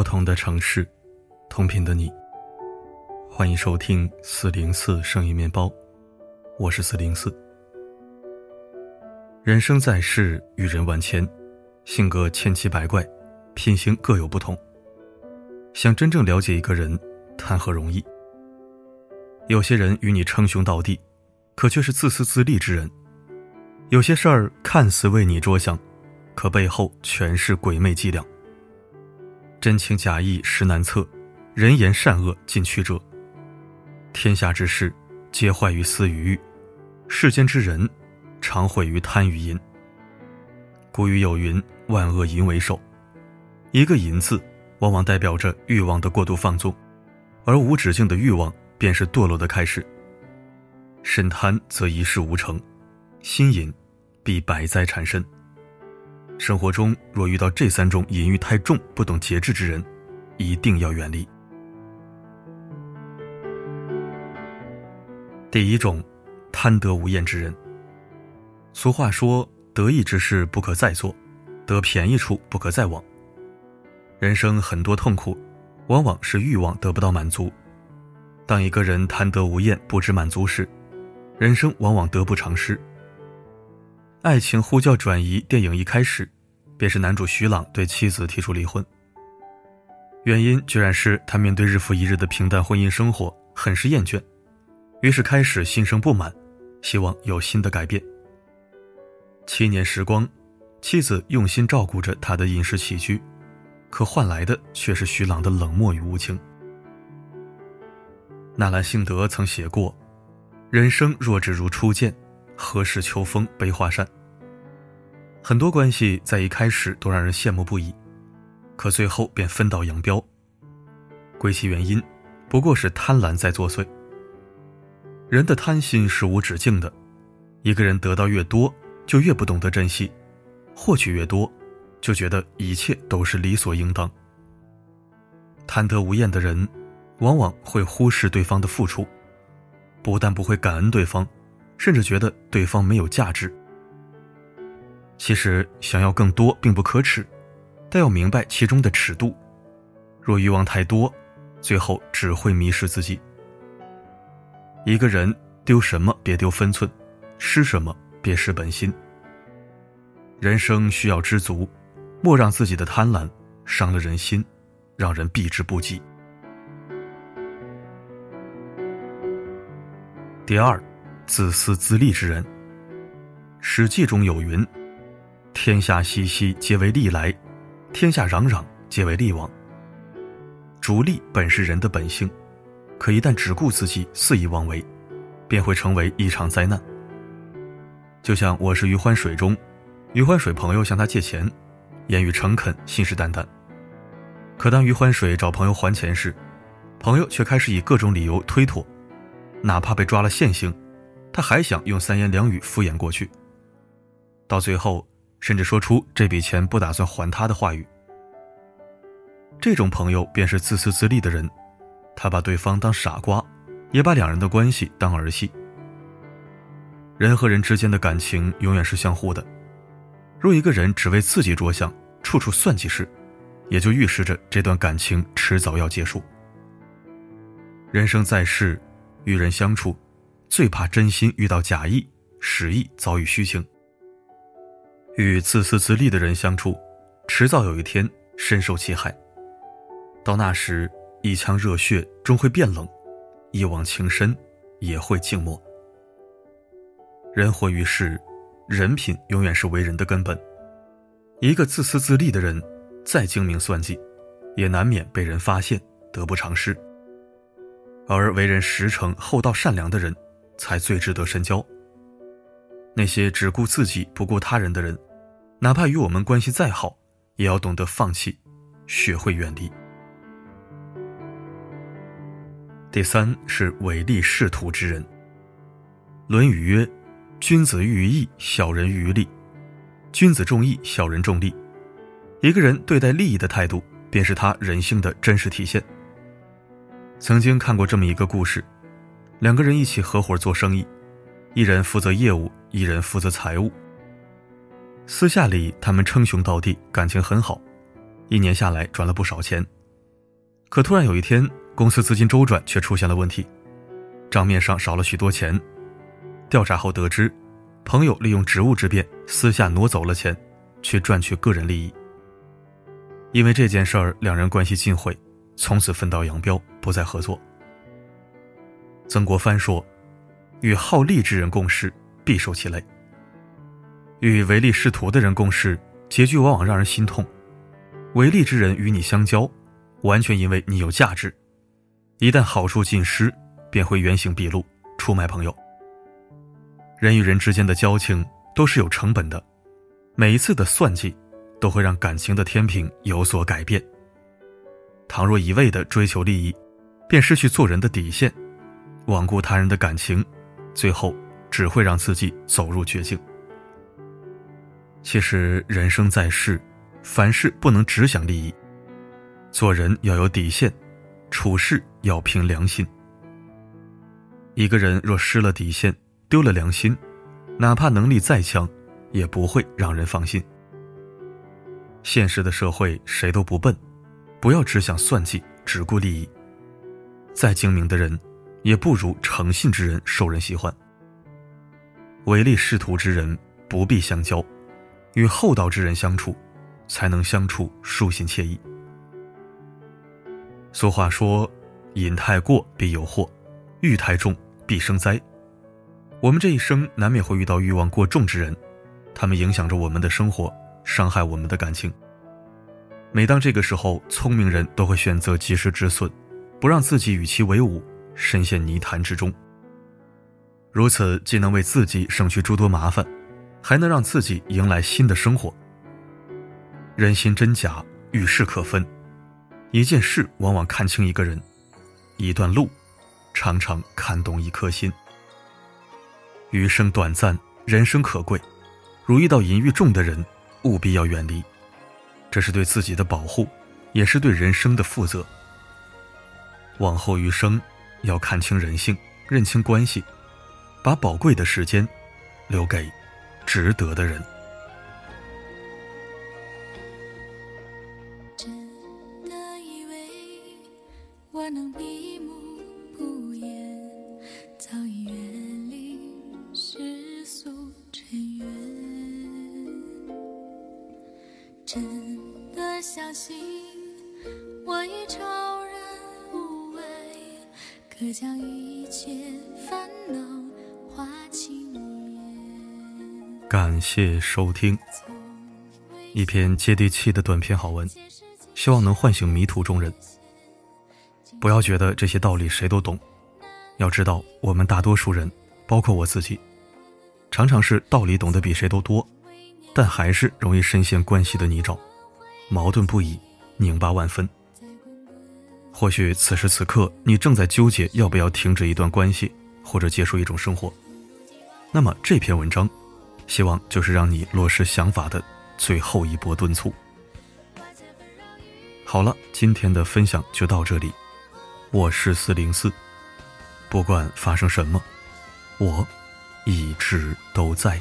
不同的城市，同频的你。欢迎收听四零四声音面包，我是四零四。人生在世，与人万千，性格千奇百怪，品行各有不同。想真正了解一个人，谈何容易？有些人与你称兄道弟，可却是自私自利之人；有些事儿看似为你着想，可背后全是鬼魅伎俩。真情假意实难测，人言善恶尽曲折。天下之事，皆坏于私与欲；世间之人，常毁于贪与淫。古语有云：“万恶淫为首。”一个“淫”字，往往代表着欲望的过度放纵，而无止境的欲望便是堕落的开始。身贪则一事无成，心淫必百灾缠身。生活中若遇到这三种淫欲太重、不懂节制之人，一定要远离。第一种，贪得无厌之人。俗话说：“得意之事不可再做，得便宜处不可再往。”人生很多痛苦，往往是欲望得不到满足。当一个人贪得无厌、不知满足时，人生往往得不偿失。《爱情呼叫转移》电影一开始，便是男主徐朗对妻子提出离婚。原因居然是他面对日复一日的平淡婚姻生活，很是厌倦，于是开始心生不满，希望有新的改变。七年时光，妻子用心照顾着他的饮食起居，可换来的却是徐朗的冷漠与无情。纳兰性德曾写过：“人生若只如初见。”何事秋风悲画扇？很多关系在一开始都让人羡慕不已，可最后便分道扬镳。归其原因，不过是贪婪在作祟。人的贪心是无止境的，一个人得到越多，就越不懂得珍惜；获取越多，就觉得一切都是理所应当。贪得无厌的人，往往会忽视对方的付出，不但不会感恩对方。甚至觉得对方没有价值。其实想要更多并不可耻，但要明白其中的尺度。若欲望太多，最后只会迷失自己。一个人丢什么别丢分寸，失什么别失本心。人生需要知足，莫让自己的贪婪伤了人心，让人避之不及。第二。自私自利之人，《史记》中有云：“天下熙熙，皆为利来；天下攘攘，皆为利往。”逐利本是人的本性，可一旦只顾自己，肆意妄为，便会成为一场灾难。就像我是余欢水中，余欢水朋友向他借钱，言语诚恳，信誓旦旦。可当余欢水找朋友还钱时，朋友却开始以各种理由推脱，哪怕被抓了现行。他还想用三言两语敷衍过去，到最后甚至说出这笔钱不打算还他的话语。这种朋友便是自私自利的人，他把对方当傻瓜，也把两人的关系当儿戏。人和人之间的感情永远是相互的，若一个人只为自己着想，处处算计时，也就预示着这段感情迟早要结束。人生在世，与人相处。最怕真心遇到假意，实意遭遇虚情。与自私自利的人相处，迟早有一天深受其害。到那时，一腔热血终会变冷，一往情深也会静默。人活于世，人品永远是为人的根本。一个自私自利的人，再精明算计，也难免被人发现，得不偿失。而为人实诚、厚道、善良的人。才最值得深交。那些只顾自己不顾他人的人，哪怕与我们关系再好，也要懂得放弃，学会远离。第三是唯利是图之人。《论语》曰：“君子喻于义，小人喻于利。君子重义，小人重利。”一个人对待利益的态度，便是他人性的真实体现。曾经看过这么一个故事。两个人一起合伙做生意，一人负责业务，一人负责财务。私下里，他们称兄道弟，感情很好，一年下来赚了不少钱，可突然有一天，公司资金周转却出现了问题，账面上少了许多钱。调查后得知，朋友利用职务之便私下挪走了钱，去赚取个人利益。因为这件事儿，两人关系尽毁，从此分道扬镳，不再合作。曾国藩说：“与好利之人共事，必受其累；与唯利是图的人共事，结局往往让人心痛。唯利之人与你相交，完全因为你有价值，一旦好处尽失，便会原形毕露，出卖朋友。人与人之间的交情都是有成本的，每一次的算计。”都会让感情的天平有所改变。倘若一味的追求利益，便失去做人的底线，罔顾他人的感情，最后只会让自己走入绝境。其实人生在世，凡事不能只想利益，做人要有底线，处事要凭良心。一个人若失了底线，丢了良心，哪怕能力再强，也不会让人放心。现实的社会，谁都不笨，不要只想算计，只顾利益。再精明的人，也不如诚信之人受人喜欢。唯利是图之人不必相交，与厚道之人相处，才能相处舒心惬意。俗话说：“瘾太过必有祸，欲太重必生灾。”我们这一生难免会遇到欲望过重之人，他们影响着我们的生活。伤害我们的感情。每当这个时候，聪明人都会选择及时止损，不让自己与其为伍，深陷泥潭之中。如此既能为自己省去诸多麻烦，还能让自己迎来新的生活。人心真假，遇事可分。一件事往往看清一个人，一段路常常看懂一颗心。余生短暂，人生可贵，如遇到淫欲重的人。务必要远离，这是对自己的保护，也是对人生的负责。往后余生，要看清人性，认清关系，把宝贵的时间留给值得的人。真的以为我能闭目不言，早已远离世俗尘缘。真的相信我已超，可将一切烦恼化情烟。感谢收听一篇接地气的短篇好文，希望能唤醒迷途中人。不要觉得这些道理谁都懂，要知道我们大多数人，包括我自己，常常是道理懂得比谁都多。但还是容易深陷关系的泥沼，矛盾不已，拧巴万分。或许此时此刻你正在纠结要不要停止一段关系，或者结束一种生活。那么这篇文章，希望就是让你落实想法的最后一波敦促。好了，今天的分享就到这里。我是四零四，不管发生什么，我一直都在。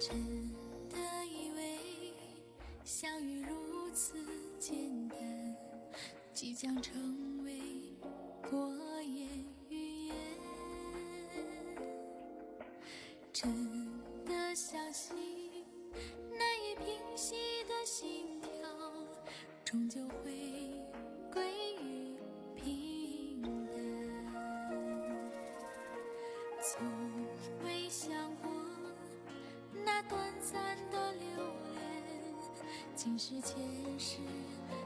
真的以为相遇如此简单即将成为过眼云烟真的相信难以平息的心跳终究会竟是前世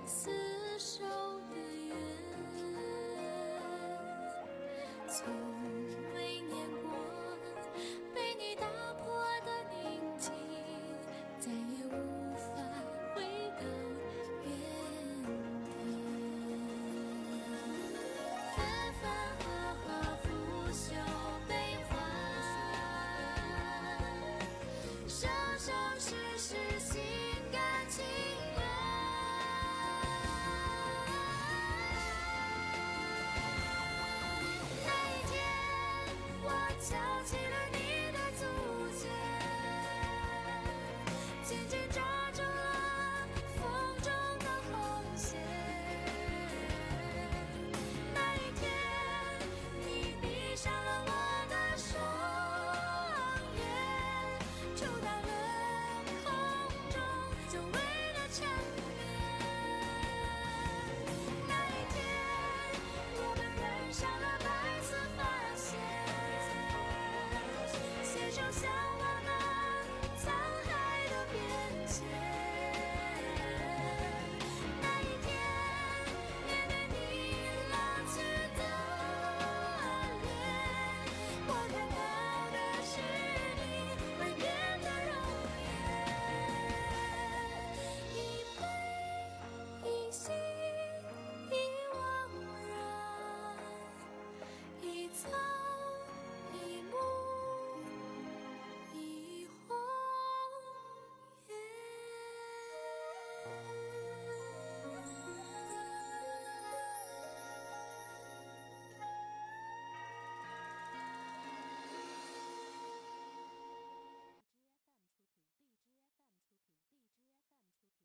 厮守的缘。从